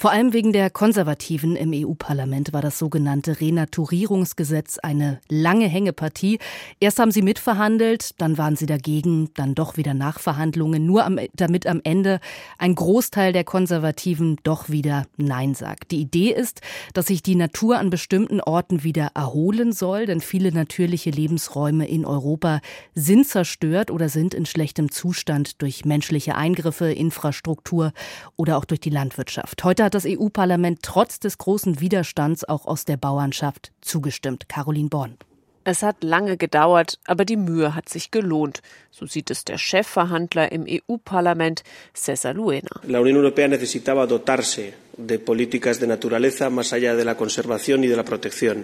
vor allem wegen der Konservativen im EU-Parlament war das sogenannte Renaturierungsgesetz eine lange Hängepartie. Erst haben sie mitverhandelt, dann waren sie dagegen, dann doch wieder Nachverhandlungen, nur am, damit am Ende ein Großteil der Konservativen doch wieder Nein sagt. Die Idee ist, dass sich die Natur an bestimmten Orten wieder erholen soll, denn viele natürliche Lebensräume in Europa sind zerstört oder sind in schlechtem Zustand durch menschliche Eingriffe, Infrastruktur oder auch durch die Landwirtschaft. Heute hat das EU-Parlament trotz des großen Widerstands auch aus der Bauernschaft zugestimmt. Caroline Born. Es hat lange gedauert, aber die Mühe hat sich gelohnt. So sieht es der Chefverhandler im EU-Parlament, César Luena. La Unión Europea necesitaba dotarse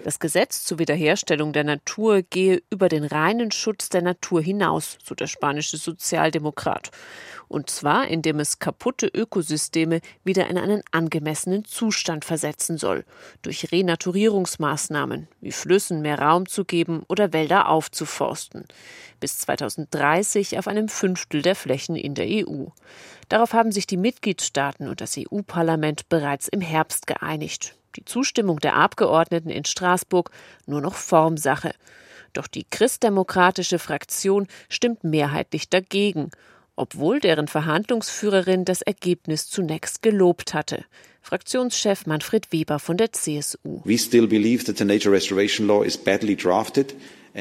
Das Gesetz zur Wiederherstellung der Natur gehe über den reinen Schutz der Natur hinaus, so der spanische Sozialdemokrat. Und zwar, indem es kaputte Ökosysteme wieder in einen angemessenen Zustand versetzen soll, durch Renaturierungsmaßnahmen, wie Flüssen mehr Raum zu geben oder Wälder aufzuforsten. Bis 2030 auf einem Fünftel der Flächen in der EU. Darauf haben sich die Mitgliedstaaten und das EU-Parlament bereits im Herbst geeinigt. Die Zustimmung der Abgeordneten in Straßburg nur noch Formsache. Doch die christdemokratische Fraktion stimmt mehrheitlich dagegen, obwohl deren Verhandlungsführerin das Ergebnis zunächst gelobt hatte. Fraktionschef Manfred Weber von der CSU. We still believe that the nature restoration law is badly drafted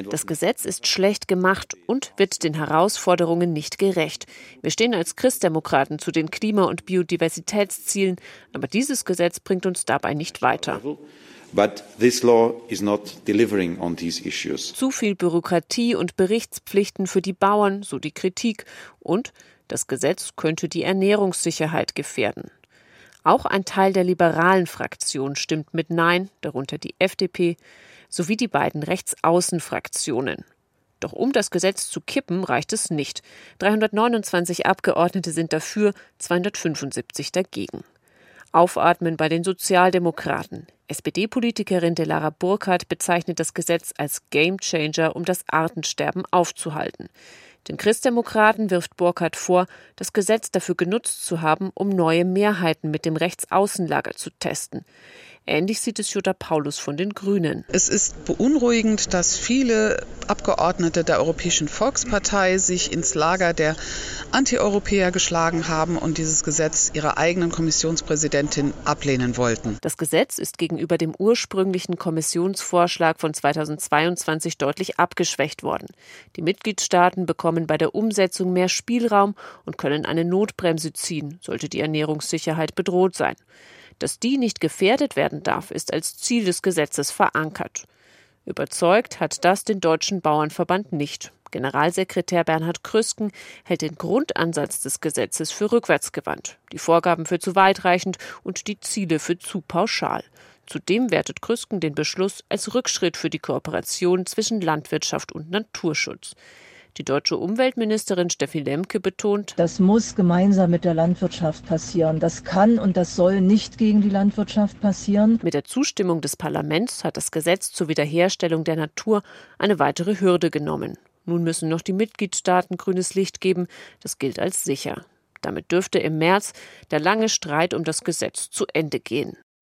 das Gesetz ist schlecht gemacht und wird den Herausforderungen nicht gerecht. Wir stehen als Christdemokraten zu den Klima- und Biodiversitätszielen, aber dieses Gesetz bringt uns dabei nicht weiter. Zu viel Bürokratie und Berichtspflichten für die Bauern, so die Kritik, und das Gesetz könnte die Ernährungssicherheit gefährden. Auch ein Teil der liberalen Fraktion stimmt mit Nein, darunter die FDP sowie die beiden Rechtsaußenfraktionen. Doch um das Gesetz zu kippen, reicht es nicht. 329 Abgeordnete sind dafür, 275 dagegen. Aufatmen bei den Sozialdemokraten. SPD-Politikerin Delara Burkhardt bezeichnet das Gesetz als Gamechanger, um das Artensterben aufzuhalten. Den Christdemokraten wirft Burkhardt vor, das Gesetz dafür genutzt zu haben, um neue Mehrheiten mit dem Rechtsaußenlager zu testen. Ähnlich sieht es Jutta Paulus von den Grünen. Es ist beunruhigend, dass viele Abgeordnete der Europäischen Volkspartei sich ins Lager der Antieuropäer geschlagen haben und dieses Gesetz ihrer eigenen Kommissionspräsidentin ablehnen wollten. Das Gesetz ist gegenüber dem ursprünglichen Kommissionsvorschlag von 2022 deutlich abgeschwächt worden. Die Mitgliedstaaten bekommen bei der Umsetzung mehr Spielraum und können eine Notbremse ziehen, sollte die Ernährungssicherheit bedroht sein. Dass die nicht gefährdet werden darf, ist als Ziel des Gesetzes verankert. Überzeugt hat das den Deutschen Bauernverband nicht. Generalsekretär Bernhard Krüsken hält den Grundansatz des Gesetzes für rückwärtsgewandt, die Vorgaben für zu weitreichend und die Ziele für zu pauschal. Zudem wertet Krüsken den Beschluss als Rückschritt für die Kooperation zwischen Landwirtschaft und Naturschutz. Die deutsche Umweltministerin Steffi Lemke betont, das muss gemeinsam mit der Landwirtschaft passieren. Das kann und das soll nicht gegen die Landwirtschaft passieren. Mit der Zustimmung des Parlaments hat das Gesetz zur Wiederherstellung der Natur eine weitere Hürde genommen. Nun müssen noch die Mitgliedstaaten grünes Licht geben. Das gilt als sicher. Damit dürfte im März der lange Streit um das Gesetz zu Ende gehen.